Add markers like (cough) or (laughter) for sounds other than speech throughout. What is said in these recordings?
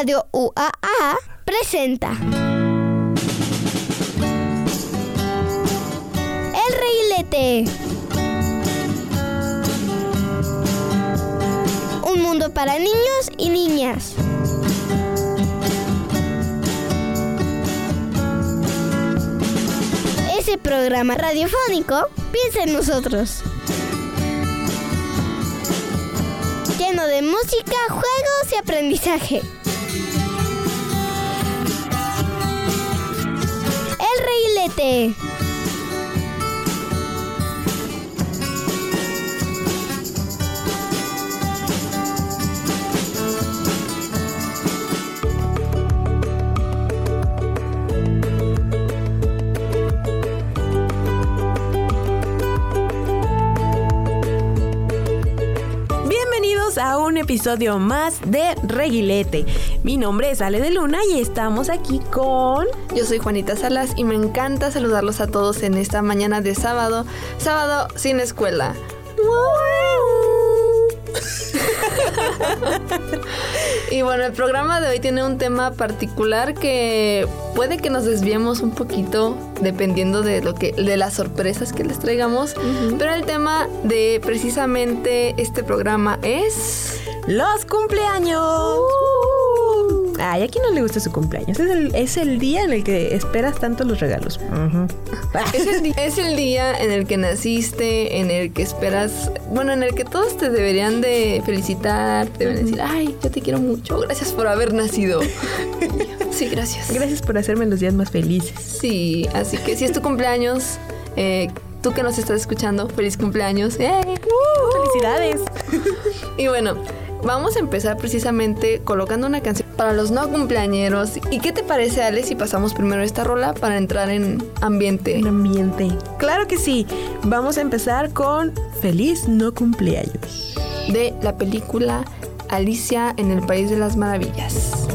Radio UAA presenta El Reguilete. Un mundo para niños y niñas. Ese programa radiofónico piensa en nosotros. Lleno de música, juegos y aprendizaje. Bienvenidos a un episodio más de Reguilete. Mi nombre es Ale de Luna y estamos aquí con... Yo soy Juanita Salas y me encanta saludarlos a todos en esta mañana de sábado, sábado sin escuela. (laughs) y bueno, el programa de hoy tiene un tema particular que puede que nos desviemos un poquito dependiendo de lo que de las sorpresas que les traigamos, pero el tema de precisamente este programa es Los cumpleaños. Ay, ¿a quién no le gusta su cumpleaños? Es el, es el día en el que esperas tanto los regalos. (laughs) Es, el, di- es el día en el que naciste, en el que esperas, bueno, en el que todos te deberían de felicitar, te deben decir, ay, yo te quiero mucho, gracias por haber nacido. (laughs) sí, gracias. Gracias por hacerme los días más felices. Sí, así que si es tu cumpleaños, eh, tú que nos estás escuchando, feliz cumpleaños. ¡Eh! ¡Felicidades! Y bueno, vamos a empezar precisamente colocando una canción para los no cumpleañeros. ¿Y qué te parece, Ale, si pasamos primero esta rola para entrar en ambiente? Un ambiente. Claro que sí. Vamos a empezar con Feliz no cumpleaños. de la película Alicia en el País de las Maravillas.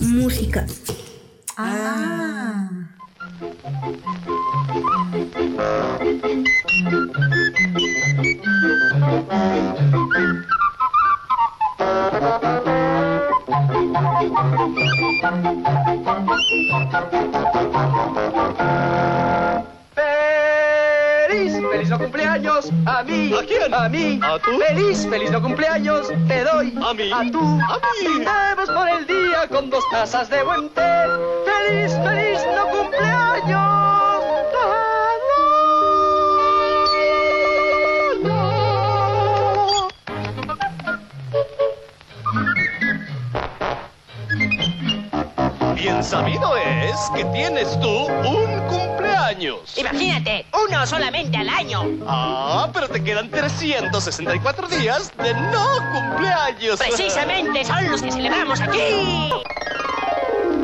Música. ¡Feliz! ¡Feliz no cumpleaños! ¡A mí! ¿A quién? ¡A mí! ¿A tú? ¡Feliz! ¡Feliz no cumpleaños! ¡Te doy! ¿A mí? ¡A tú! ¿A mí? ¡Brindemos por el día con dos tazas de buen té! ¡Feliz! ¡Feliz no cumpleaños! Sabido es que tienes tú un cumpleaños. Imagínate, uno solamente al año. Ah, pero te quedan 364 días de no cumpleaños. Precisamente son los que celebramos aquí.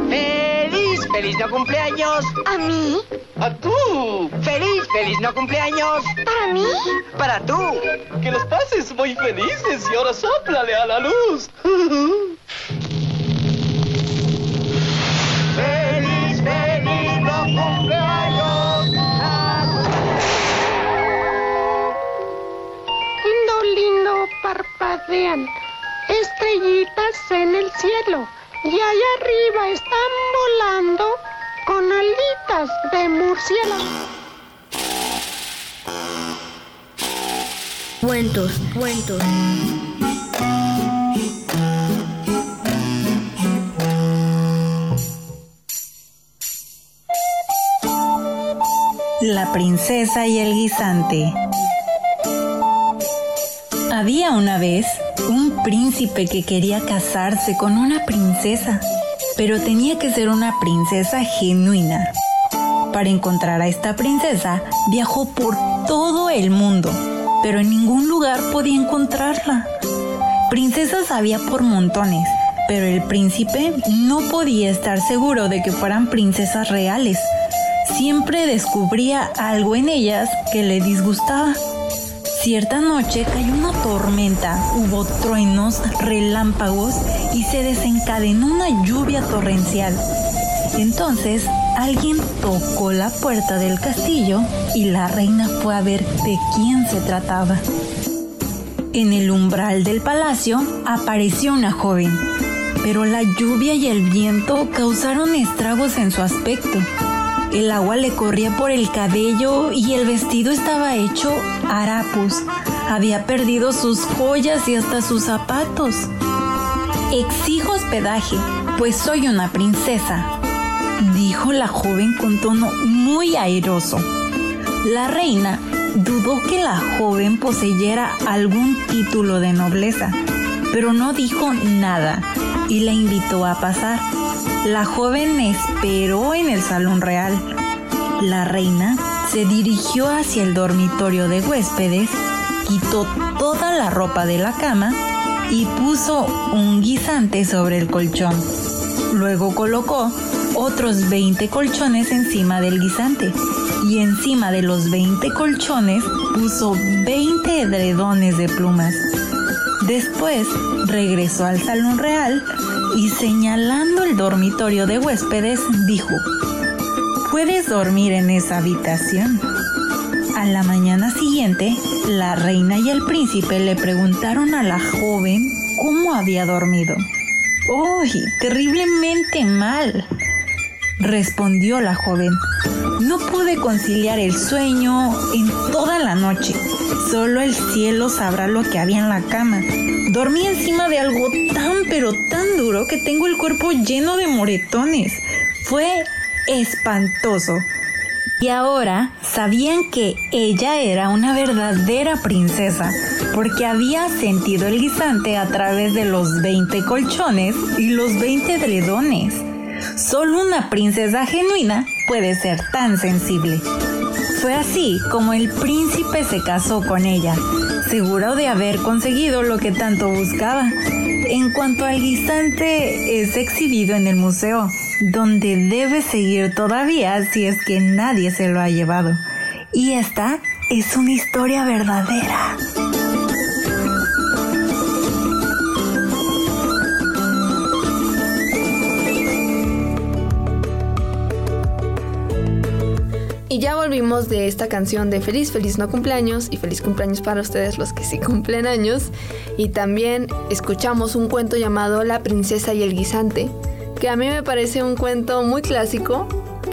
¡Feliz! ¡Feliz no cumpleaños! ¿A mí? ¡A tú! ¡Feliz! ¡Feliz no cumpleaños! ¿Para mí? ¡Para tú! Que los pases muy felices y ahora sóplale a la luz. (laughs) parpadean estrellitas en el cielo y allá arriba están volando con alitas de murciélago. Cuentos, cuentos. La princesa y el guisante. Había una vez un príncipe que quería casarse con una princesa, pero tenía que ser una princesa genuina. Para encontrar a esta princesa, viajó por todo el mundo, pero en ningún lugar podía encontrarla. Princesas había por montones, pero el príncipe no podía estar seguro de que fueran princesas reales. Siempre descubría algo en ellas que le disgustaba. Cierta noche cayó una tormenta, hubo truenos, relámpagos y se desencadenó una lluvia torrencial. Entonces alguien tocó la puerta del castillo y la reina fue a ver de quién se trataba. En el umbral del palacio apareció una joven, pero la lluvia y el viento causaron estragos en su aspecto. El agua le corría por el cabello y el vestido estaba hecho harapos. Había perdido sus joyas y hasta sus zapatos. Exijo hospedaje, pues soy una princesa, dijo la joven con tono muy airoso. La reina dudó que la joven poseyera algún título de nobleza, pero no dijo nada y la invitó a pasar. La joven esperó en el salón real. La reina se dirigió hacia el dormitorio de huéspedes, quitó toda la ropa de la cama y puso un guisante sobre el colchón. Luego colocó otros 20 colchones encima del guisante y encima de los 20 colchones puso 20 edredones de plumas. Después regresó al salón real y señalando el dormitorio de huéspedes dijo, puedes dormir en esa habitación. A la mañana siguiente, la reina y el príncipe le preguntaron a la joven cómo había dormido. ¡Uy! terriblemente mal, respondió la joven. No pude conciliar el sueño en toda la noche. Solo el cielo sabrá lo que había en la cama. Dormí encima de algo tan pero tan duro que tengo el cuerpo lleno de moretones. Fue espantoso. Y ahora sabían que ella era una verdadera princesa, porque había sentido el guisante a través de los 20 colchones y los 20 dredones. Solo una princesa genuina puede ser tan sensible. Fue así como el príncipe se casó con ella, seguro de haber conseguido lo que tanto buscaba. En cuanto al guisante, es exhibido en el museo, donde debe seguir todavía si es que nadie se lo ha llevado. Y esta es una historia verdadera. Y ya volvimos de esta canción de Feliz, Feliz no cumpleaños y feliz cumpleaños para ustedes los que sí cumplen años. Y también escuchamos un cuento llamado La princesa y el guisante, que a mí me parece un cuento muy clásico.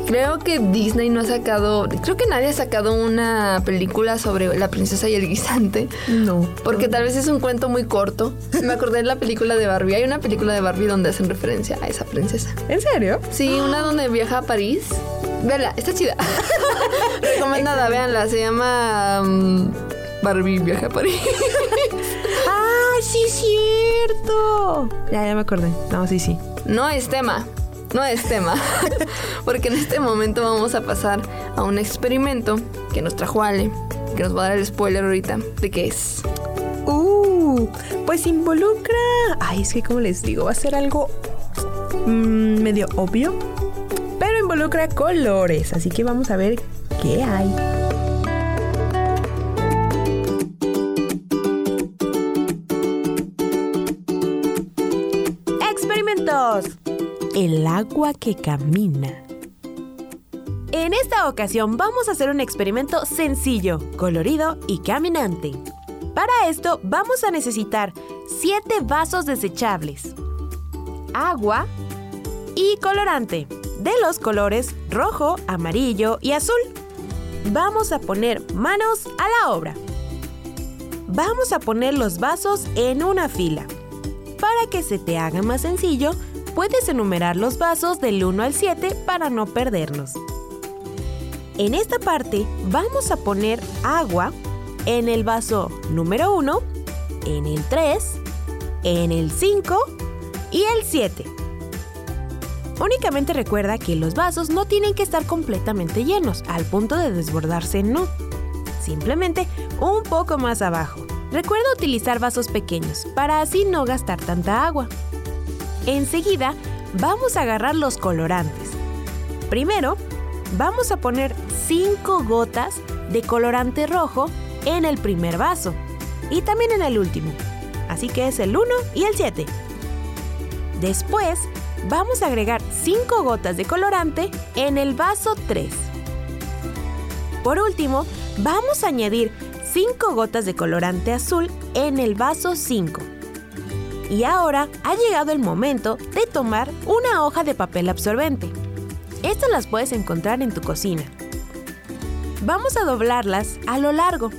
Creo que Disney no ha sacado, creo que nadie ha sacado una película sobre la princesa y el guisante. No. Porque tal vez es un cuento muy corto. Me acordé de la película de Barbie. Hay una película de Barbie donde hacen referencia a esa princesa. ¿En serio? Sí, una donde viaja a París. Véanla, está chida. (laughs) Recomendada, véanla. Se llama mm, Barbie viaja a París. (laughs) ¡Ah, sí cierto! Ya, ya me acordé. No, sí, sí. No es tema. No es tema. (laughs) Porque en este momento vamos a pasar a un experimento que nos trajo Ale. Que nos va a dar el spoiler ahorita de qué es. Uh, pues involucra. Ay, es que como les digo, va a ser algo mm, medio obvio. Involucra colores. Así que vamos a ver qué hay. Experimentos. El agua que camina. En esta ocasión vamos a hacer un experimento sencillo, colorido y caminante. Para esto vamos a necesitar 7 vasos desechables, agua y colorante de los colores rojo, amarillo y azul. Vamos a poner manos a la obra. Vamos a poner los vasos en una fila. Para que se te haga más sencillo, puedes enumerar los vasos del 1 al 7 para no perdernos. En esta parte vamos a poner agua en el vaso número 1, en el 3, en el 5 y el 7. Únicamente recuerda que los vasos no tienen que estar completamente llenos, al punto de desbordarse no. Simplemente un poco más abajo. Recuerda utilizar vasos pequeños para así no gastar tanta agua. Enseguida vamos a agarrar los colorantes. Primero, vamos a poner 5 gotas de colorante rojo en el primer vaso y también en el último. Así que es el 1 y el 7. Después, vamos a agregar 5 gotas de colorante en el vaso 3. Por último, vamos a añadir 5 gotas de colorante azul en el vaso 5. Y ahora ha llegado el momento de tomar una hoja de papel absorbente. Estas las puedes encontrar en tu cocina. Vamos a doblarlas a lo largo,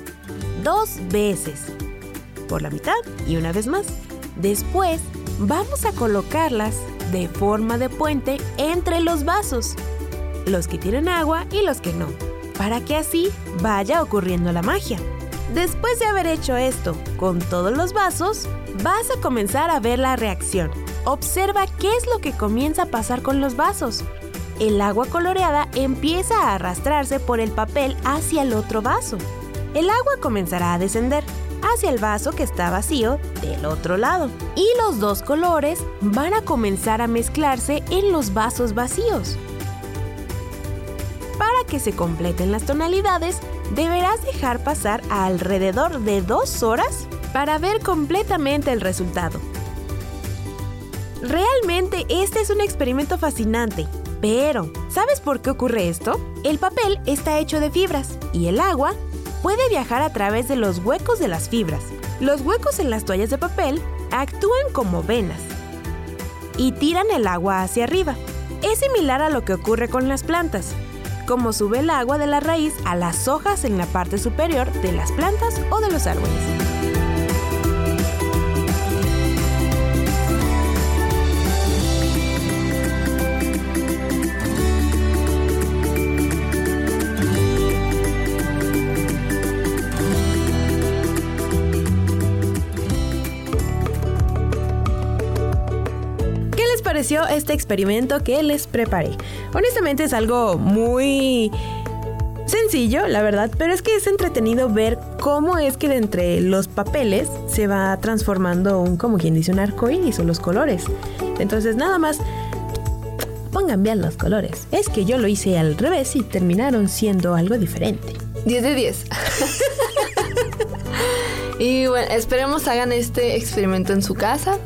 dos veces, por la mitad y una vez más. Después, vamos a colocarlas de forma de puente entre los vasos, los que tienen agua y los que no, para que así vaya ocurriendo la magia. Después de haber hecho esto con todos los vasos, vas a comenzar a ver la reacción. Observa qué es lo que comienza a pasar con los vasos. El agua coloreada empieza a arrastrarse por el papel hacia el otro vaso. El agua comenzará a descender hacia el vaso que está vacío del otro lado. Y los dos colores van a comenzar a mezclarse en los vasos vacíos. Para que se completen las tonalidades, deberás dejar pasar alrededor de dos horas para ver completamente el resultado. Realmente este es un experimento fascinante, pero ¿sabes por qué ocurre esto? El papel está hecho de fibras y el agua puede viajar a través de los huecos de las fibras. Los huecos en las toallas de papel actúan como venas y tiran el agua hacia arriba. Es similar a lo que ocurre con las plantas, como sube el agua de la raíz a las hojas en la parte superior de las plantas o de los árboles. Pareció este experimento que les preparé? Honestamente es algo muy sencillo, la verdad, pero es que es entretenido ver cómo es que de entre los papeles se va transformando un, como quien dice, un arco iris o los colores. Entonces, nada más pongan bien los colores. Es que yo lo hice al revés y terminaron siendo algo diferente. 10 de 10. (laughs) y bueno, esperemos hagan este experimento en su casa.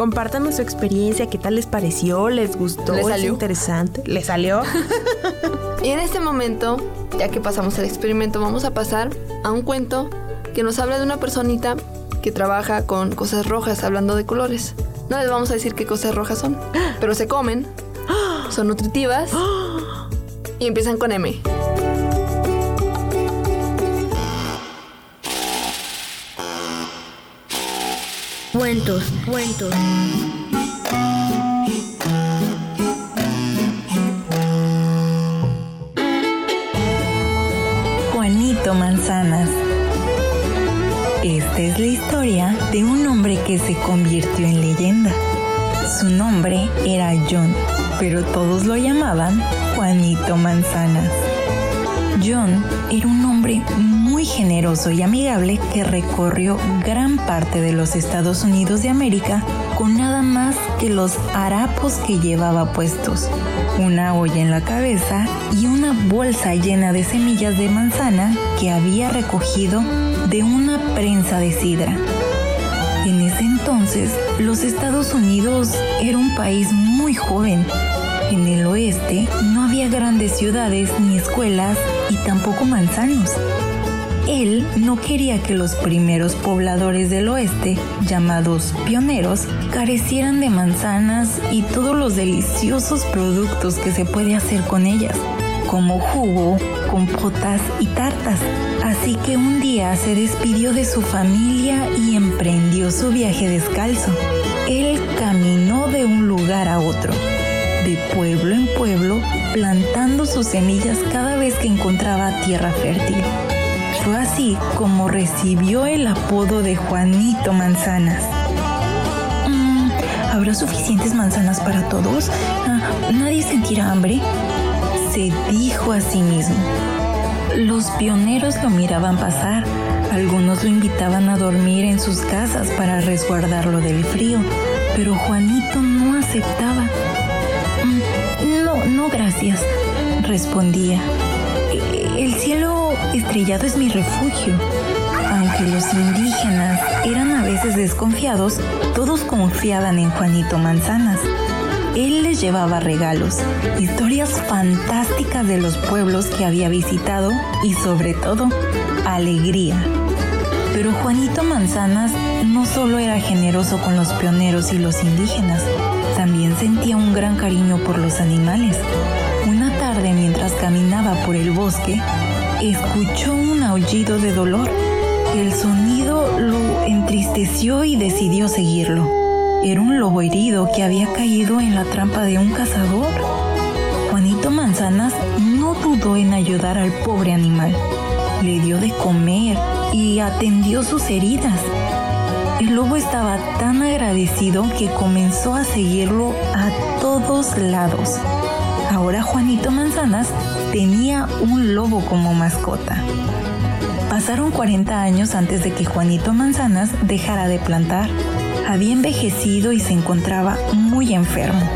Compártanos su experiencia, qué tal les pareció, les gustó, ¿Les ¿Es interesante, les salió. (laughs) Y en este momento, ya que pasamos el experimento, vamos a pasar a un cuento que nos habla de una personita que trabaja con cosas rojas, hablando de colores. No les vamos a decir qué cosas rojas son, pero se comen, (gasps) son nutritivas (gasps) y empiezan con M. Cuentos, cuentos. Juanito Manzanas. Esta es la historia de un hombre que se convirtió en leyenda. Su nombre era John, pero todos lo llamaban Juanito Manzanas. John era un hombre muy generoso y amigable que recorrió gran parte de los Estados Unidos de América con nada más que los harapos que llevaba puestos, una olla en la cabeza y una bolsa llena de semillas de manzana que había recogido de una prensa de sidra. En ese entonces, los Estados Unidos era un país muy joven. En el oeste no había grandes ciudades ni escuelas y tampoco manzanos. Él no quería que los primeros pobladores del oeste, llamados pioneros, carecieran de manzanas y todos los deliciosos productos que se puede hacer con ellas, como jugo, compotas y tartas. Así que un día se despidió de su familia y emprendió su viaje descalzo. Él caminó de un lugar a otro, de pueblo en pueblo, plantando sus semillas cada vez que encontraba tierra fértil. Fue así como recibió el apodo de Juanito Manzanas. Mm, ¿Habrá suficientes manzanas para todos? Ah, ¿Nadie sentirá hambre? Se dijo a sí mismo. Los pioneros lo miraban pasar. Algunos lo invitaban a dormir en sus casas para resguardarlo del frío, pero Juanito no aceptaba. "Mm, No, no, gracias, respondía. "E- El cielo estrellado es mi refugio. Aunque los indígenas eran a veces desconfiados, todos confiaban en Juanito Manzanas. Él les llevaba regalos, historias fantásticas de los pueblos que había visitado y sobre todo alegría. Pero Juanito Manzanas no solo era generoso con los pioneros y los indígenas, también sentía un gran cariño por los animales. Una tarde mientras caminaba por el bosque, escuchó un aullido de dolor. El sonido lo entristeció y decidió seguirlo. Era un lobo herido que había caído en la trampa de un cazador. Juanito Manzanas no dudó en ayudar al pobre animal. Le dio de comer y atendió sus heridas. El lobo estaba tan agradecido que comenzó a seguirlo a todos lados. Ahora Juanito Manzanas tenía un lobo como mascota. Pasaron 40 años antes de que Juanito Manzanas dejara de plantar. Había envejecido y se encontraba muy enfermo.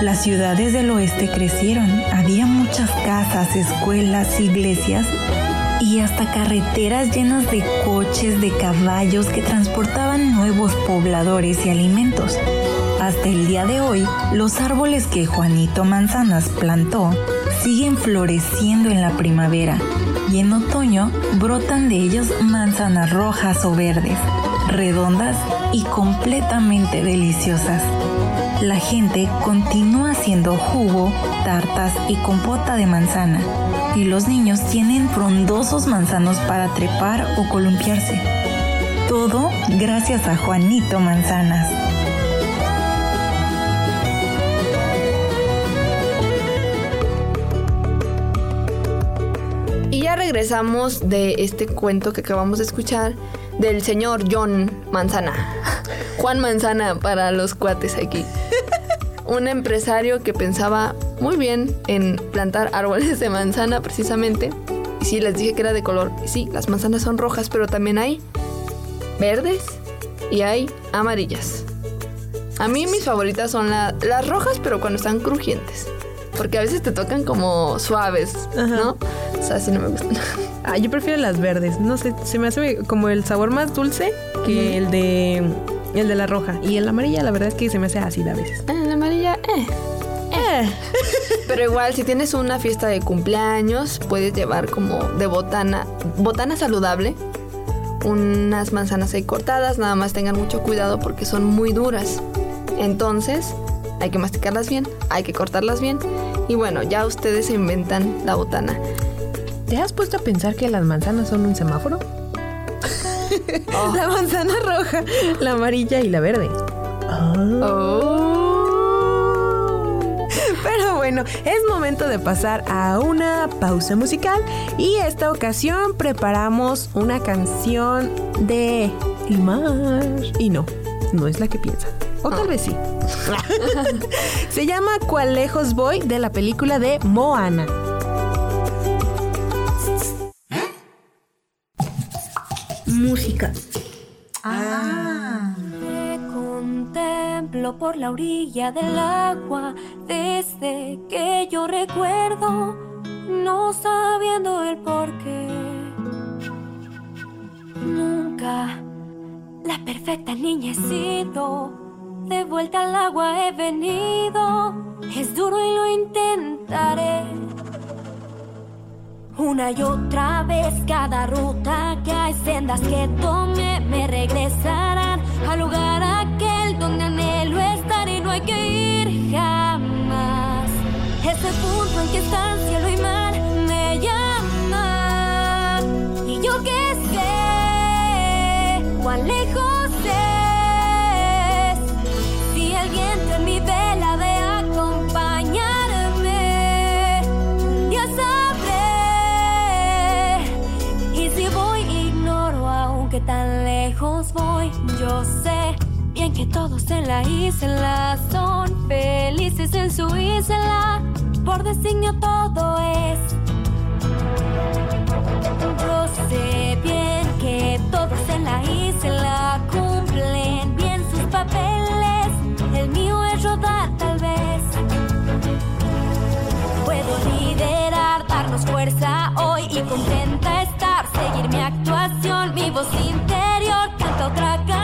Las ciudades del oeste crecieron, había muchas casas, escuelas, iglesias y hasta carreteras llenas de coches, de caballos que transportaban nuevos pobladores y alimentos. Hasta el día de hoy, los árboles que Juanito Manzanas plantó siguen floreciendo en la primavera y en otoño brotan de ellos manzanas rojas o verdes, redondas y completamente deliciosas. La gente continúa haciendo jugo, tartas y compota de manzana y los niños tienen frondosos manzanos para trepar o columpiarse. Todo gracias a Juanito Manzanas. Regresamos de este cuento que acabamos de escuchar del señor John Manzana. (laughs) Juan Manzana para los cuates aquí. (laughs) Un empresario que pensaba muy bien en plantar árboles de manzana precisamente. Y sí, les dije que era de color. Y sí, las manzanas son rojas, pero también hay verdes y hay amarillas. A mí mis favoritas son la- las rojas, pero cuando están crujientes. Porque a veces te tocan como suaves, ¿no? Sea, así no me gustan. Ah, yo prefiero las verdes. No sé, se me hace como el sabor más dulce que el de el de la roja. Y el amarilla, la verdad es que se me hace ácida a veces. Ah, la amarilla, eh. Eh. Pero igual, si tienes una fiesta de cumpleaños, puedes llevar como de botana, botana saludable, unas manzanas ahí cortadas, nada más tengan mucho cuidado porque son muy duras. Entonces, hay que masticarlas bien, hay que cortarlas bien. Y bueno, ya ustedes se inventan la botana. ¿Te has puesto a pensar que las manzanas son un semáforo? (laughs) la manzana roja, la amarilla y la verde. Pero bueno, es momento de pasar a una pausa musical y esta ocasión preparamos una canción de El mar. Y no, no es la que piensa. O tal vez sí. (laughs) (laughs) Se llama Cuál lejos voy de la película de Moana. Música. Te contemplo por la orilla del agua desde que yo recuerdo, no sabiendo el por qué. Nunca la perfecta niña he sido, de vuelta al agua he venido, es duro y lo intentaré. Una y otra vez cada ruta que hay sendas que tome me regresarán al lugar aquel donde anhelo estar y no hay que ir jamás. Ese punto en que están cielo y mar me llaman y yo que sé cuán lejos yo sé bien que todos en la isla son felices en su isla por designio todo es yo sé bien que todos en la isla cumplen bien sus papeles. El mío es rodar tal vez. Puedo liderar, darnos fuerza hoy y contenta estar. Seguir mi actuación, mi voz interior canta otra canción.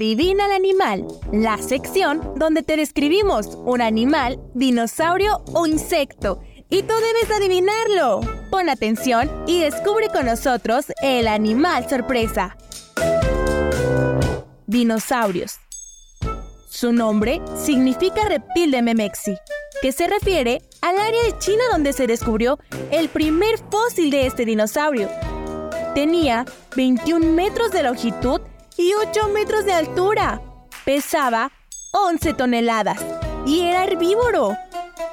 Adivina el animal, la sección donde te describimos un animal, dinosaurio o insecto. Y tú debes adivinarlo. Pon atención y descubre con nosotros el animal sorpresa. Dinosaurios. Su nombre significa reptil de Memexi, que se refiere al área de China donde se descubrió el primer fósil de este dinosaurio. Tenía 21 metros de longitud y 8 metros de altura. Pesaba 11 toneladas y era herbívoro.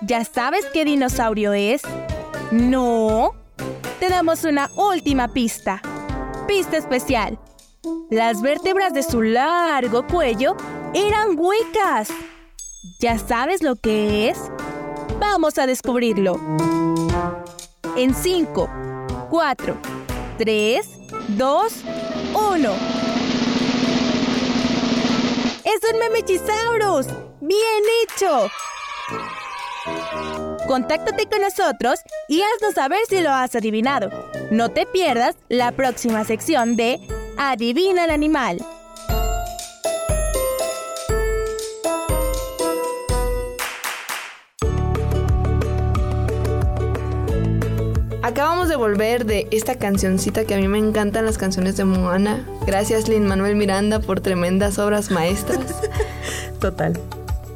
¿Ya sabes qué dinosaurio es? No. Te damos una última pista. Pista especial. Las vértebras de su largo cuello eran huecas. ¿Ya sabes lo que es? Vamos a descubrirlo. En 5, 4, 3, 2, 1. ¡Es un Memechisaurus! ¡Bien hecho! Contáctate con nosotros y haznos saber si lo has adivinado. No te pierdas la próxima sección de Adivina el animal. Acabamos de volver de esta cancioncita que a mí me encantan las canciones de Moana. Gracias Lin Manuel Miranda por tremendas obras maestras. (laughs) Total.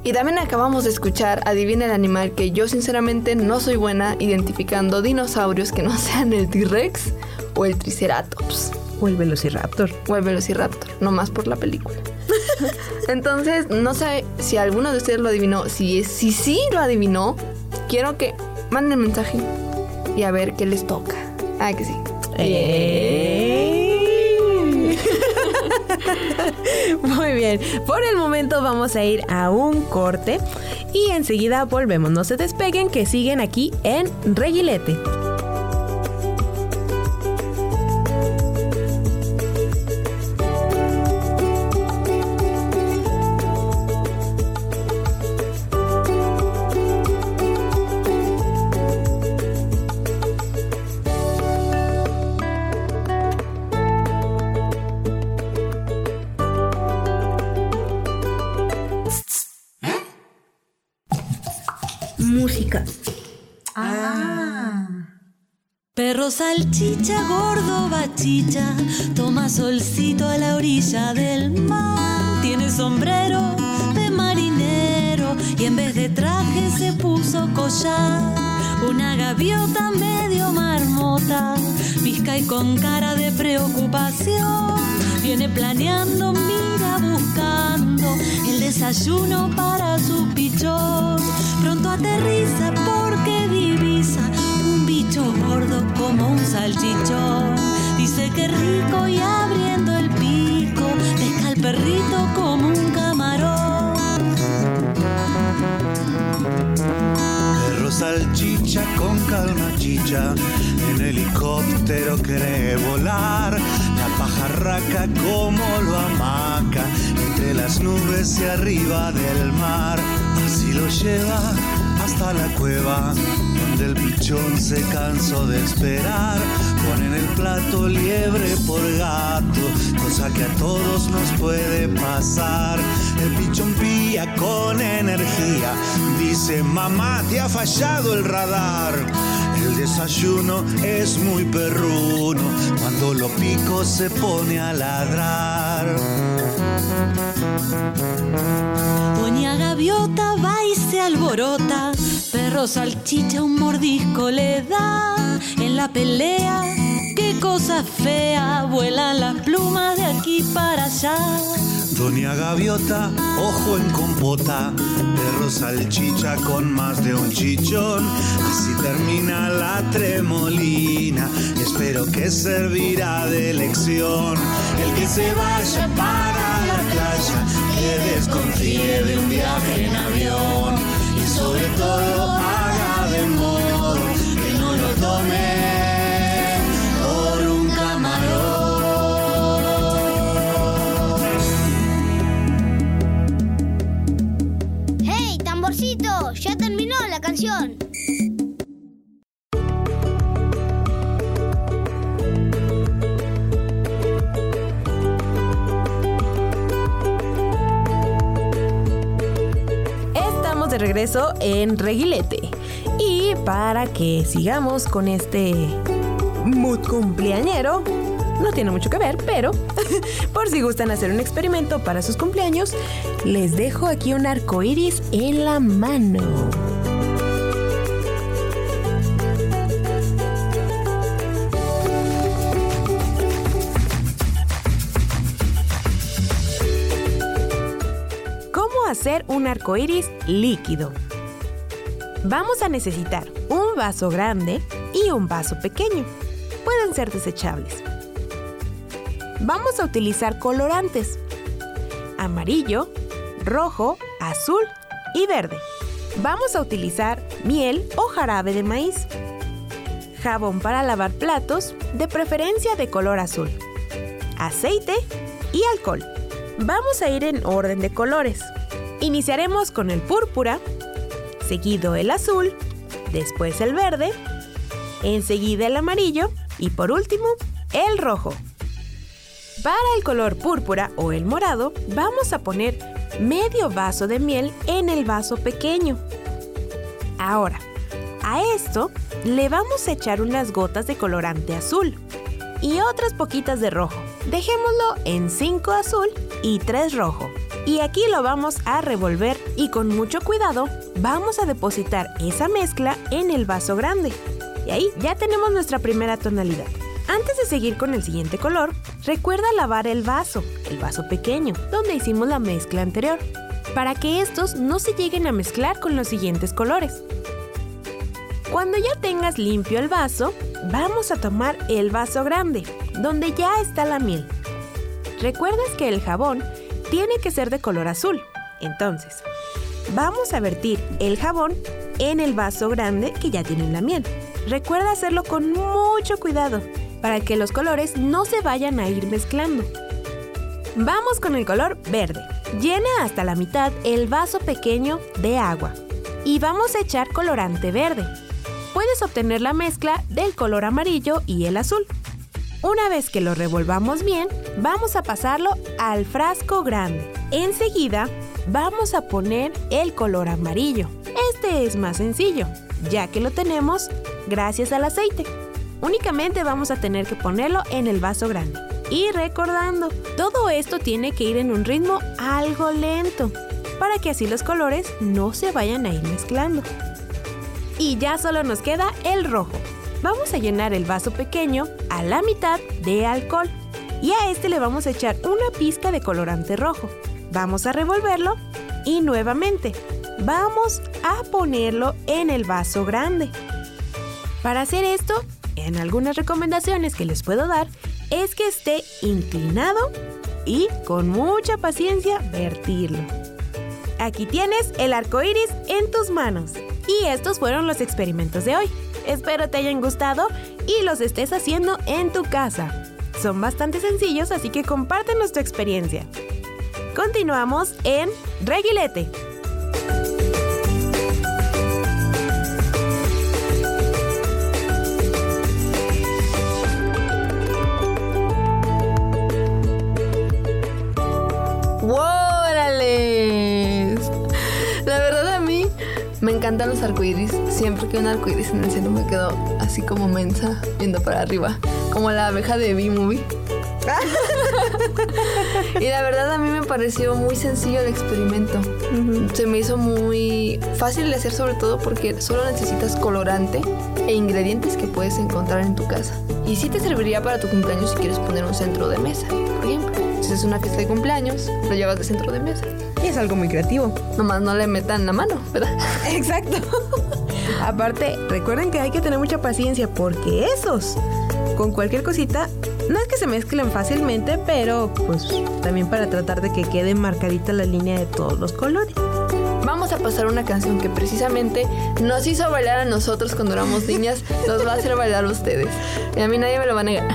Y también acabamos de escuchar Adivina el animal que yo sinceramente no soy buena identificando dinosaurios que no sean el T-Rex o el Triceratops. O el Velociraptor. O el Velociraptor, no más por la película. (laughs) Entonces, no sé si alguno de ustedes lo adivinó. Si, si sí lo adivinó, quiero que manden mensaje y a ver qué les toca. Ah, que sí. (laughs) Muy bien, por el momento vamos a ir a un corte y enseguida volvemos. No se despeguen que siguen aquí en Reguilete. Salchicha, gordo bachicha, toma solcito a la orilla del mar. Tiene sombrero de marinero y en vez de traje se puso collar. Una gaviota medio marmota, visca y con cara de preocupación. Viene planeando, mira buscando el desayuno para su pichón. Pronto aterriza porque un gordo como un salchichón. Dice que rico y abriendo el pico, pesca al perrito como un camarón. Perro salchicha con calma chicha, en helicóptero quiere volar. La pajarraca como lo amaca, entre las nubes y arriba del mar. Así lo lleva hasta la cueva, donde el pichón se cansó de esperar. Ponen el plato liebre por gato, cosa que a todos nos puede pasar. El pichón pilla con energía, dice mamá, te ha fallado el radar. El desayuno es muy perruno, cuando lo pico se pone a ladrar. Doña Gaviota va y se alborota, perro salchicha un mordisco le da en la pelea. Qué cosa fea, vuelan las plumas de aquí para allá. Doña Gaviota, ojo en compota, perro salchicha con más de un chichón. Así termina la tremolina, espero que servirá de lección. El que se vaya para la playa, que desconfíe de un viaje en avión. Y sobre todo haga de modo que no lo tome Estamos de regreso en Reguilete. Y para que sigamos con este mood cumpleañero, no tiene mucho que ver, pero (laughs) por si gustan hacer un experimento para sus cumpleaños, les dejo aquí un arco iris en la mano. Un arco iris líquido? Vamos a necesitar un vaso grande y un vaso pequeño. Pueden ser desechables. Vamos a utilizar colorantes. Amarillo, rojo, azul y verde. Vamos a utilizar miel o jarabe de maíz. Jabón para lavar platos, de preferencia de color azul. Aceite y alcohol. Vamos a ir en orden de colores. Iniciaremos con el púrpura, seguido el azul, después el verde, enseguida el amarillo y por último el rojo. Para el color púrpura o el morado, vamos a poner medio vaso de miel en el vaso pequeño. Ahora, a esto le vamos a echar unas gotas de colorante azul y otras poquitas de rojo. Dejémoslo en 5 azul y 3 rojo. Y aquí lo vamos a revolver y con mucho cuidado vamos a depositar esa mezcla en el vaso grande. Y ahí ya tenemos nuestra primera tonalidad. Antes de seguir con el siguiente color, recuerda lavar el vaso, el vaso pequeño, donde hicimos la mezcla anterior, para que estos no se lleguen a mezclar con los siguientes colores. Cuando ya tengas limpio el vaso, vamos a tomar el vaso grande, donde ya está la miel. Recuerdas que el jabón tiene que ser de color azul, entonces vamos a vertir el jabón en el vaso grande que ya tiene la miel. Recuerda hacerlo con mucho cuidado para que los colores no se vayan a ir mezclando. Vamos con el color verde. Llena hasta la mitad el vaso pequeño de agua y vamos a echar colorante verde. Puedes obtener la mezcla del color amarillo y el azul. Una vez que lo revolvamos bien, vamos a pasarlo al frasco grande. Enseguida, vamos a poner el color amarillo. Este es más sencillo, ya que lo tenemos gracias al aceite. Únicamente vamos a tener que ponerlo en el vaso grande. Y recordando, todo esto tiene que ir en un ritmo algo lento, para que así los colores no se vayan a ir mezclando. Y ya solo nos queda el rojo. Vamos a llenar el vaso pequeño a la mitad de alcohol. Y a este le vamos a echar una pizca de colorante rojo. Vamos a revolverlo y nuevamente vamos a ponerlo en el vaso grande. Para hacer esto, en algunas recomendaciones que les puedo dar es que esté inclinado y con mucha paciencia vertirlo. Aquí tienes el arco iris en tus manos. Y estos fueron los experimentos de hoy. Espero te hayan gustado y los estés haciendo en tu casa. Son bastante sencillos, así que comparte nuestra experiencia. Continuamos en Reguilete. Encantan los arcoíris. Siempre que un arcoíris en el cielo me quedo así como mensa, viendo para arriba, como la abeja de B-Movie. (laughs) y la verdad a mí me pareció muy sencillo el experimento. Se me hizo muy fácil de hacer sobre todo porque solo necesitas colorante e ingredientes que puedes encontrar en tu casa. Y sí te serviría para tu cumpleaños si quieres poner un centro de mesa, por ejemplo. Si es una fiesta de cumpleaños, lo llevas de centro de mesa. Y es algo muy creativo. Nomás no le metan la mano, ¿verdad? (laughs) Exacto. Aparte, recuerden que hay que tener mucha paciencia porque esos, con cualquier cosita, no es que se mezclen fácilmente, pero pues también para tratar de que quede marcadita la línea de todos los colores. Vamos a pasar una canción que precisamente nos hizo bailar a nosotros cuando éramos niñas, (laughs) los va a hacer bailar a ustedes. Y a mí nadie me lo va a negar.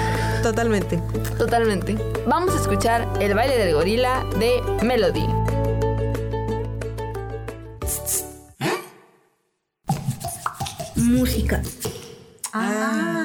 Totalmente. Totalmente. Vamos a escuchar el baile del gorila de Melody. Música. Ah.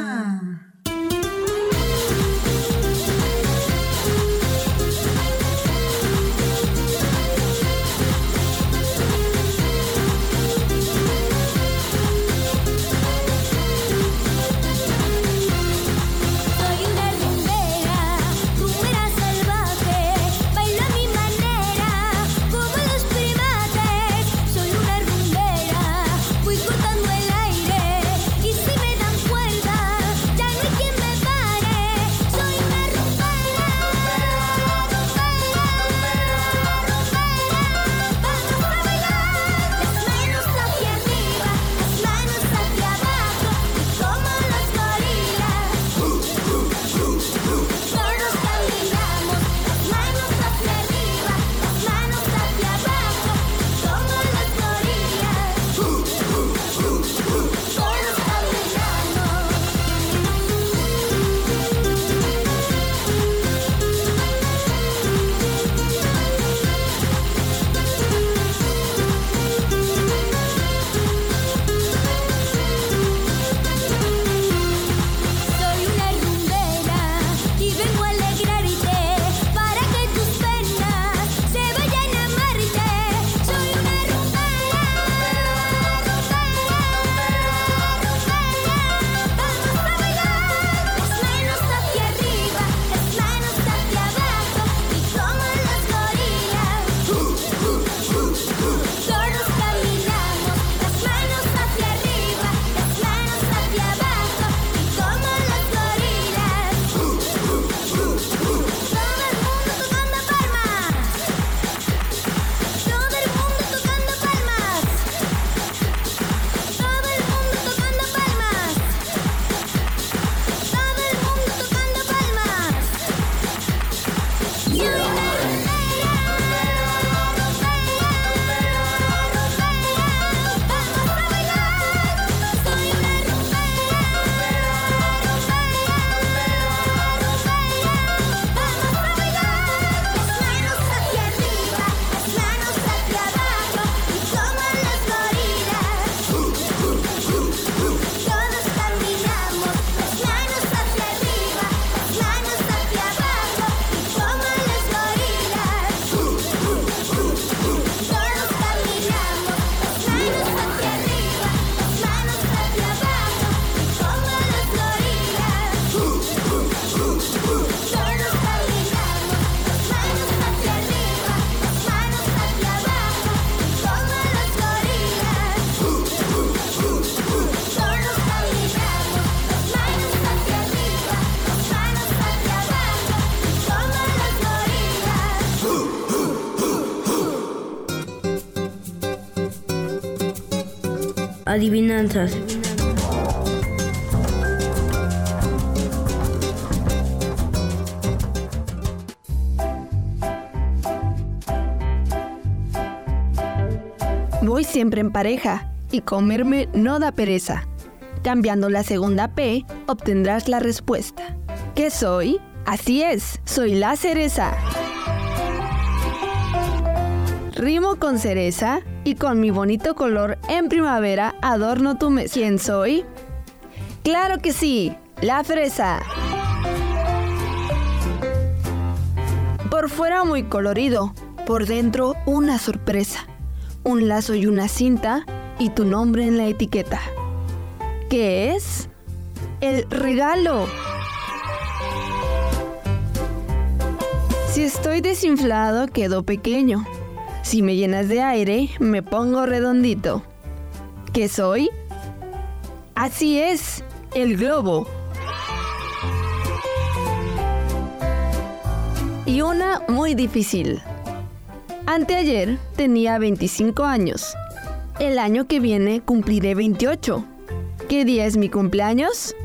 Adivinanzas. Voy siempre en pareja y comerme no da pereza. Cambiando la segunda P, obtendrás la respuesta. ¿Qué soy? Así es, soy la cereza. Rimo con cereza y con mi bonito color en primavera adorno tu mes. ¿Quién soy? Claro que sí, la fresa. Por fuera muy colorido, por dentro una sorpresa. Un lazo y una cinta y tu nombre en la etiqueta. ¿Qué es? El regalo. Si estoy desinflado, quedo pequeño. Si me llenas de aire, me pongo redondito. ¿Qué soy? Así es, el globo. Y una muy difícil. Anteayer tenía 25 años. El año que viene cumpliré 28. ¿Qué día es mi cumpleaños?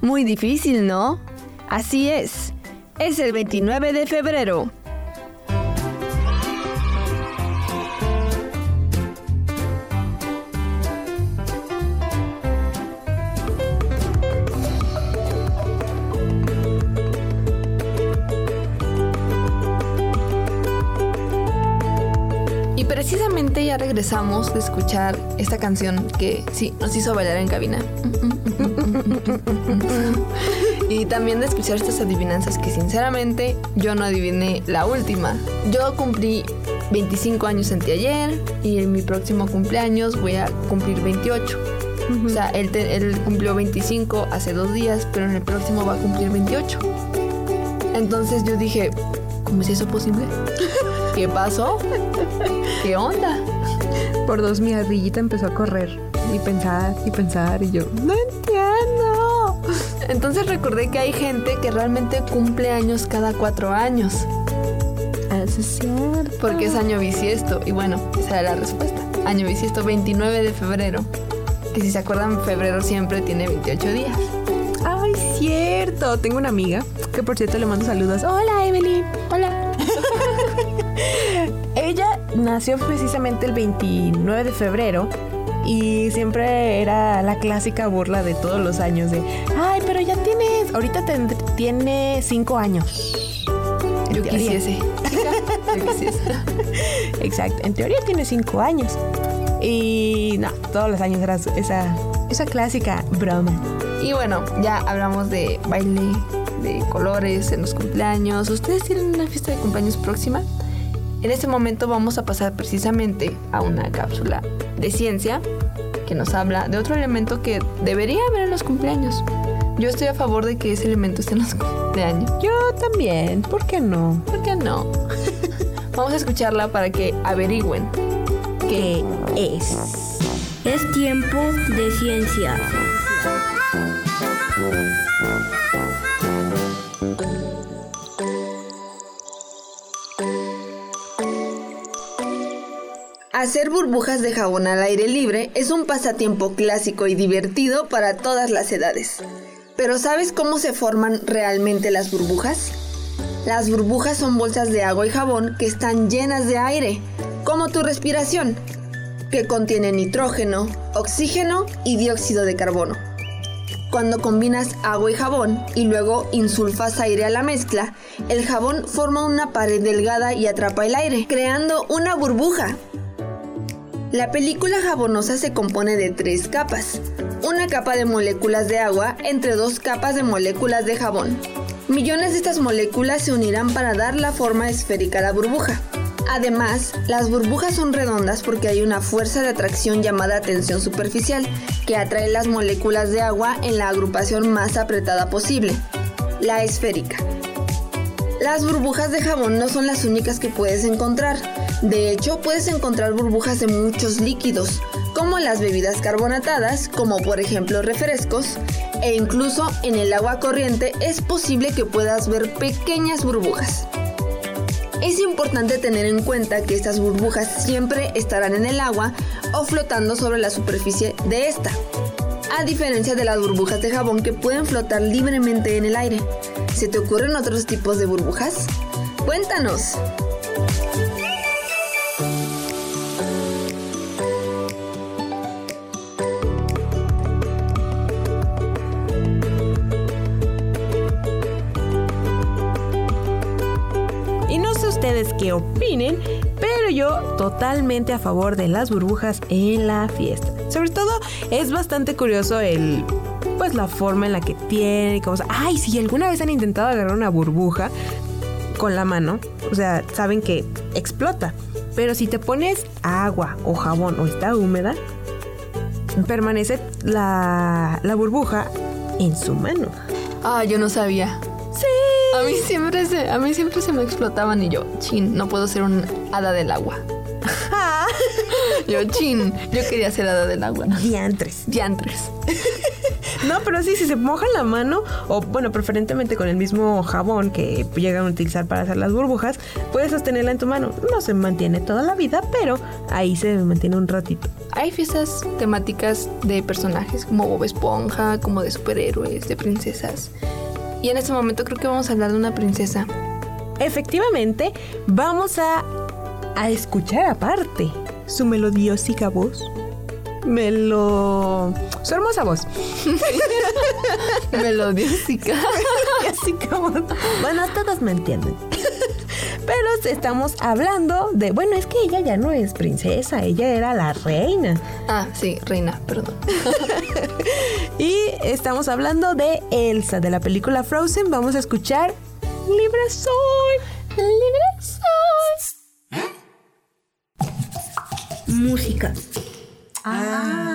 Muy difícil, ¿no? Así es. Es el 29 de febrero. Ya regresamos de escuchar esta canción que sí nos hizo bailar en cabina. y también de escuchar estas adivinanzas que sinceramente yo no adiviné la última. Yo cumplí 25 años anteayer y en mi próximo cumpleaños voy a cumplir 28. O sea, él, te- él cumplió 25 hace dos días, pero en el próximo va a cumplir 28. Entonces yo dije, ¿cómo es eso posible? ¿Qué pasó? ¿Qué onda? Por dos mi ardillita empezó a correr y pensar y pensar y yo, no entiendo. (laughs) Entonces recordé que hay gente que realmente cumple años cada cuatro años. Eso es cierto. Porque es año bisiesto. Y bueno, esa era la respuesta. Año bisiesto 29 de febrero. Que si se acuerdan, febrero siempre tiene 28 días. Ay, cierto. Tengo una amiga que por cierto le mando saludos. Hola, Evelyn. Hola. Nació precisamente el 29 de febrero y siempre era la clásica burla de todos los años de, ay, pero ya tienes, ahorita tiene cinco años. Yo quisiese. (laughs) Yo quisiese. Exacto, en teoría tiene cinco años. Y no, todos los años era esa, esa clásica broma. Y bueno, ya hablamos de baile, de colores en los cumpleaños. ¿Ustedes tienen una fiesta de cumpleaños próxima? En este momento vamos a pasar precisamente a una cápsula de ciencia que nos habla de otro elemento que debería haber en los cumpleaños. Yo estoy a favor de que ese elemento esté en los (laughs) cumpleaños. Yo también, ¿por qué no? ¿Por qué no? (laughs) Vamos a escucharla para que averigüen ¿Qué es? Es tiempo de ciencia. Hacer burbujas de jabón al aire libre es un pasatiempo clásico y divertido para todas las edades. Pero ¿sabes cómo se forman realmente las burbujas? Las burbujas son bolsas de agua y jabón que están llenas de aire, como tu respiración, que contiene nitrógeno, oxígeno y dióxido de carbono. Cuando combinas agua y jabón y luego insulfas aire a la mezcla, el jabón forma una pared delgada y atrapa el aire, creando una burbuja. La película jabonosa se compone de tres capas. Una capa de moléculas de agua entre dos capas de moléculas de jabón. Millones de estas moléculas se unirán para dar la forma esférica a la burbuja. Además, las burbujas son redondas porque hay una fuerza de atracción llamada tensión superficial que atrae las moléculas de agua en la agrupación más apretada posible, la esférica. Las burbujas de jabón no son las únicas que puedes encontrar. De hecho, puedes encontrar burbujas de muchos líquidos, como las bebidas carbonatadas, como por ejemplo refrescos, e incluso en el agua corriente es posible que puedas ver pequeñas burbujas. Es importante tener en cuenta que estas burbujas siempre estarán en el agua o flotando sobre la superficie de esta. A diferencia de las burbujas de jabón que pueden flotar libremente en el aire. ¿Se te ocurren otros tipos de burbujas? Cuéntanos. Ustedes qué opinen, pero yo totalmente a favor de las burbujas en la fiesta. Sobre todo es bastante curioso el pues la forma en la que tiene y se- Ay, si alguna vez han intentado agarrar una burbuja con la mano, o sea, saben que explota. Pero si te pones agua o jabón o está húmeda, permanece la, la burbuja en su mano. Ah, yo no sabía. A mí siempre se, a mí siempre se me explotaban y yo, chin, no puedo ser un hada del agua. (laughs) yo, chin, yo quería ser hada del agua. Diantres. Diantres. (laughs) No, pero sí, si se moja la mano, o bueno, preferentemente con el mismo jabón que llegan a utilizar para hacer las burbujas, puedes sostenerla en tu mano. No se mantiene toda la vida, pero ahí se mantiene un ratito. Hay fiestas temáticas de personajes como Bob Esponja, como de superhéroes, de princesas. Y en este momento creo que vamos a hablar de una princesa. Efectivamente, vamos a, a escuchar aparte su melodiósica voz. Melo... Su hermosa voz. Melodiósica. Melodiósica. Bueno, todos me entienden. Pero estamos hablando de... Bueno, es que ella ya no es princesa, ella era la reina. Ah, sí, reina, perdón. (laughs) Y estamos hablando de Elsa, de la película Frozen. Vamos a escuchar Libre soy, libre soy. Música. Ah.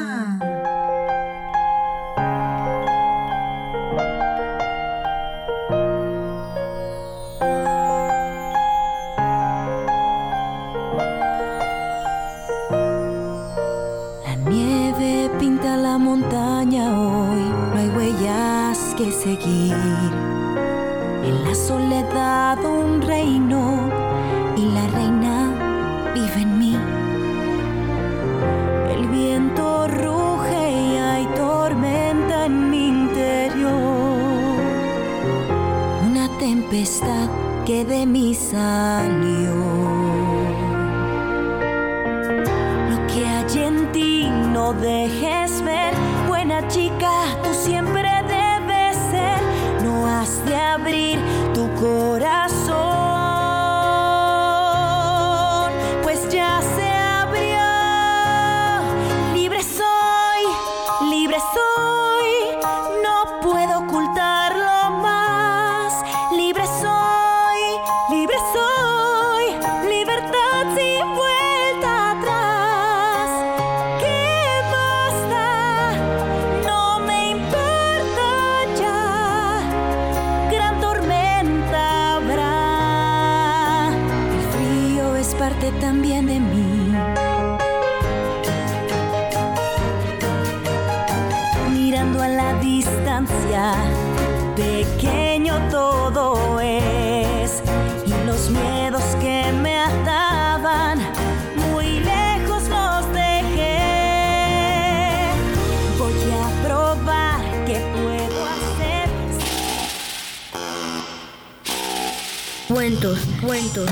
Cuentos.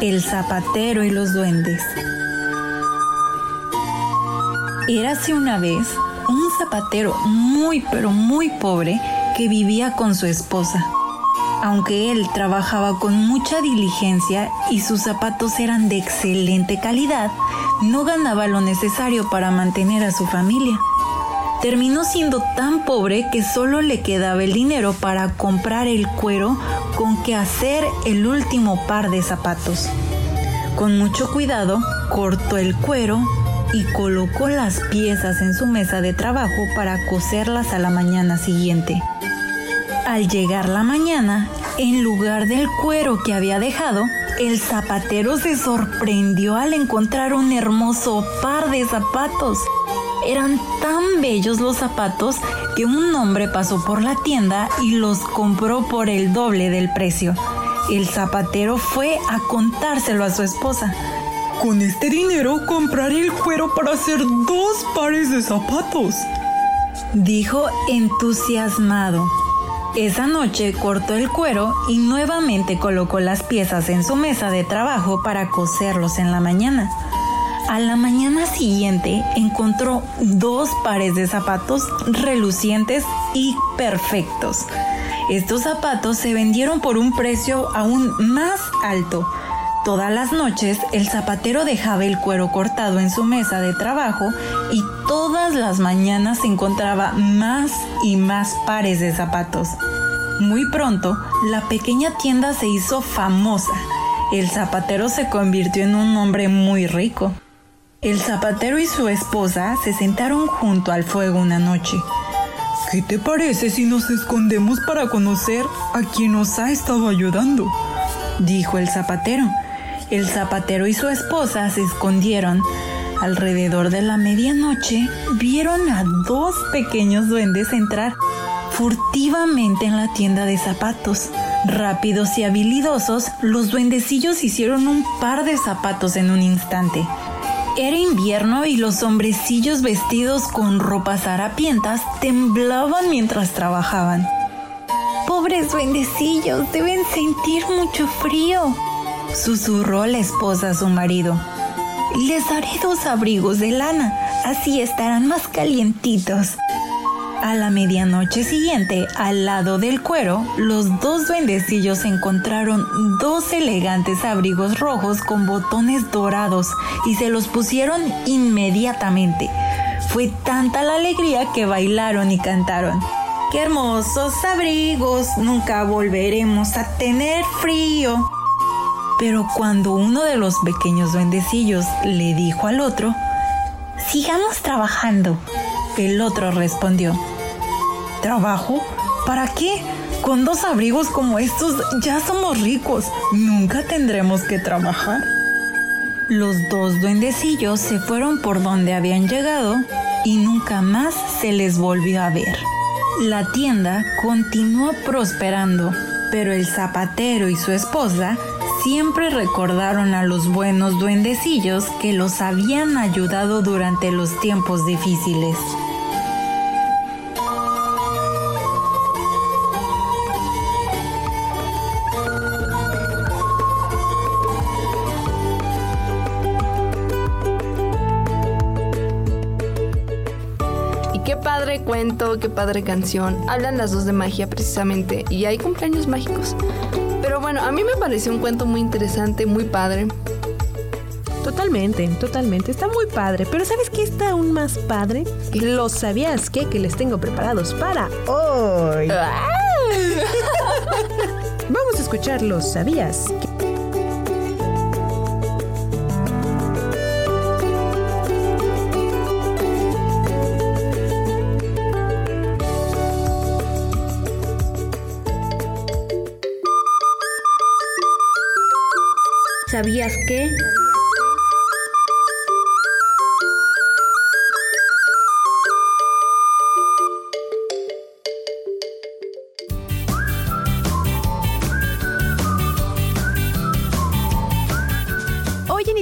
El zapatero y los duendes. Érase una vez un zapatero muy pero muy pobre que vivía con su esposa. Aunque él trabajaba con mucha diligencia y sus zapatos eran de excelente calidad, no ganaba lo necesario para mantener a su familia. Terminó siendo tan pobre que solo le quedaba el dinero para comprar el cuero con que hacer el último par de zapatos. Con mucho cuidado, cortó el cuero y colocó las piezas en su mesa de trabajo para coserlas a la mañana siguiente. Al llegar la mañana, en lugar del cuero que había dejado, el zapatero se sorprendió al encontrar un hermoso par de zapatos. Eran tan bellos los zapatos que un hombre pasó por la tienda y los compró por el doble del precio. El zapatero fue a contárselo a su esposa. Con este dinero compraré el cuero para hacer dos pares de zapatos. Dijo entusiasmado. Esa noche cortó el cuero y nuevamente colocó las piezas en su mesa de trabajo para coserlos en la mañana. A la mañana siguiente encontró dos pares de zapatos relucientes y perfectos. Estos zapatos se vendieron por un precio aún más alto. Todas las noches el zapatero dejaba el cuero cortado en su mesa de trabajo y todas las mañanas encontraba más y más pares de zapatos. Muy pronto, la pequeña tienda se hizo famosa. El zapatero se convirtió en un hombre muy rico. El zapatero y su esposa se sentaron junto al fuego una noche. ¿Qué te parece si nos escondemos para conocer a quien nos ha estado ayudando? Dijo el zapatero. El zapatero y su esposa se escondieron. Alrededor de la medianoche vieron a dos pequeños duendes entrar furtivamente en la tienda de zapatos. Rápidos y habilidosos, los duendecillos hicieron un par de zapatos en un instante. Era invierno y los hombrecillos vestidos con ropas harapientas temblaban mientras trabajaban. Pobres duendecillos, deben sentir mucho frío, susurró la esposa a su marido. Les haré dos abrigos de lana, así estarán más calientitos. A la medianoche siguiente, al lado del cuero, los dos duendecillos encontraron dos elegantes abrigos rojos con botones dorados y se los pusieron inmediatamente. Fue tanta la alegría que bailaron y cantaron. ¡Qué hermosos abrigos! Nunca volveremos a tener frío. Pero cuando uno de los pequeños duendecillos le dijo al otro, Sigamos trabajando, el otro respondió, ¿Trabajo? ¿Para qué? Con dos abrigos como estos ya somos ricos. Nunca tendremos que trabajar. Los dos duendecillos se fueron por donde habían llegado y nunca más se les volvió a ver. La tienda continuó prosperando, pero el zapatero y su esposa siempre recordaron a los buenos duendecillos que los habían ayudado durante los tiempos difíciles. Qué padre cuento, qué padre canción. Hablan las dos de magia precisamente y hay cumpleaños mágicos. Pero bueno, a mí me pareció un cuento muy interesante, muy padre. Totalmente, totalmente. Está muy padre. Pero ¿sabes qué está aún más padre? Los sabías qué que les tengo preparados para hoy. (laughs) Vamos a escuchar los sabías qué.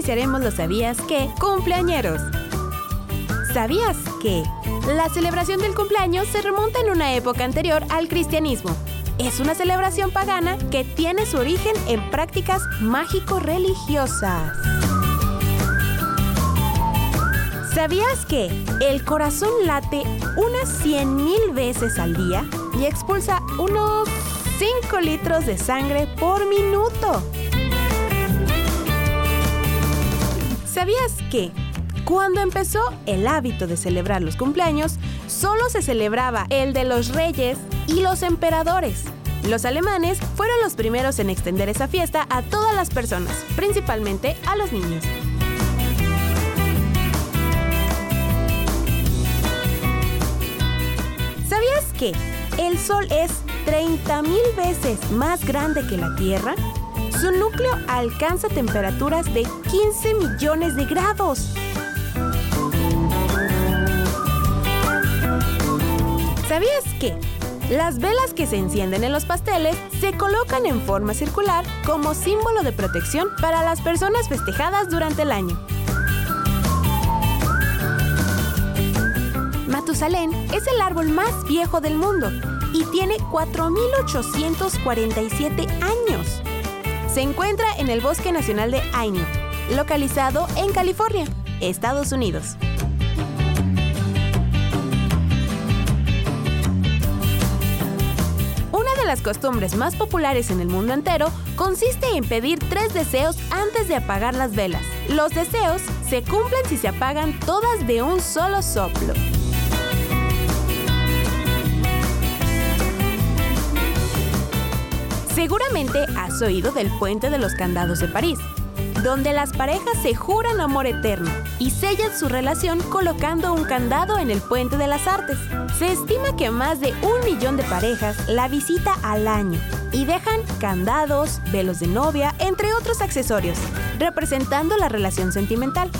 Iniciaremos los sabías que cumpleañeros. ¿Sabías que la celebración del cumpleaños se remonta en una época anterior al cristianismo? Es una celebración pagana que tiene su origen en prácticas mágico-religiosas. ¿Sabías que el corazón late unas 100.000 veces al día y expulsa unos 5 litros de sangre por minuto? ¿Sabías que cuando empezó el hábito de celebrar los cumpleaños, solo se celebraba el de los reyes y los emperadores? Los alemanes fueron los primeros en extender esa fiesta a todas las personas, principalmente a los niños. ¿Sabías que el Sol es 30.000 veces más grande que la Tierra? Su núcleo alcanza temperaturas de 15 millones de grados. ¿Sabías que las velas que se encienden en los pasteles se colocan en forma circular como símbolo de protección para las personas festejadas durante el año? Matusalén es el árbol más viejo del mundo y tiene 4.847 años. Se encuentra en el Bosque Nacional de Aino, localizado en California, Estados Unidos. Una de las costumbres más populares en el mundo entero consiste en pedir tres deseos antes de apagar las velas. Los deseos se cumplen si se apagan todas de un solo soplo. Seguramente has oído del puente de los candados de París, donde las parejas se juran amor eterno y sellan su relación colocando un candado en el puente de las artes. Se estima que más de un millón de parejas la visita al año y dejan candados, velos de novia, entre otros accesorios, representando la relación sentimental.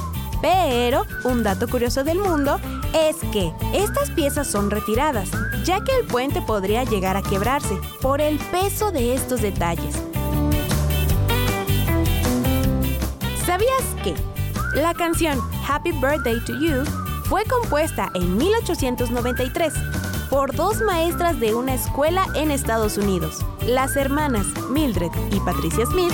Pero un dato curioso del mundo es que estas piezas son retiradas, ya que el puente podría llegar a quebrarse por el peso de estos detalles. La canción Happy Birthday to You fue compuesta en 1893 por dos maestras de una escuela en Estados Unidos, las hermanas Mildred y Patricia Smith?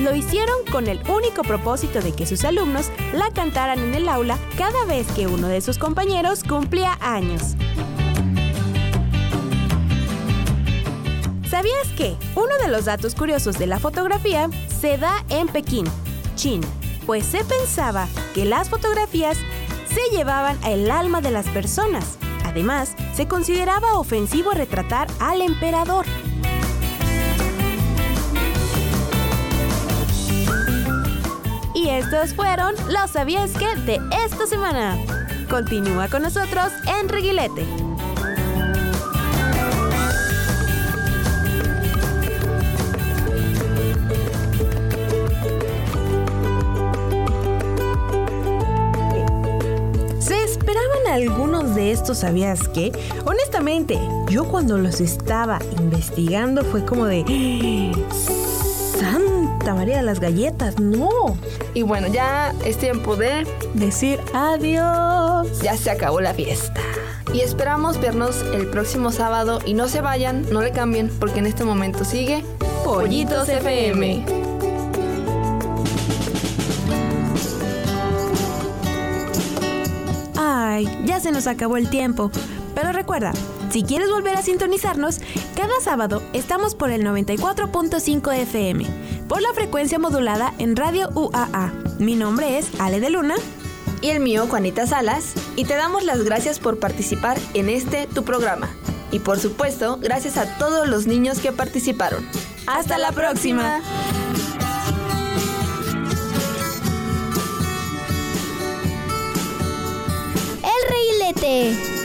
Lo hicieron con el único propósito de que sus alumnos la cantaran en el aula cada vez que uno de sus compañeros cumplía años. ¿Sabías que uno de los datos curiosos de la fotografía se da en Pekín, China? Pues se pensaba que las fotografías se llevaban el alma de las personas. Además, se consideraba ofensivo retratar al emperador. Y estos fueron los sabías que de esta semana. Continúa con nosotros en Reguilete. Algunos de estos sabías que? Honestamente, yo cuando los estaba investigando fue como de... Santa María de las galletas, no. Y bueno, ya es tiempo de decir adiós. Ya se acabó la fiesta. Y esperamos vernos el próximo sábado y no se vayan, no le cambien, porque en este momento sigue Pollitos FM. Ya se nos acabó el tiempo. Pero recuerda, si quieres volver a sintonizarnos, cada sábado estamos por el 94.5 FM, por la frecuencia modulada en Radio UAA. Mi nombre es Ale de Luna. Y el mío, Juanita Salas. Y te damos las gracias por participar en este tu programa. Y por supuesto, gracias a todos los niños que participaron. Hasta, la próxima. 7.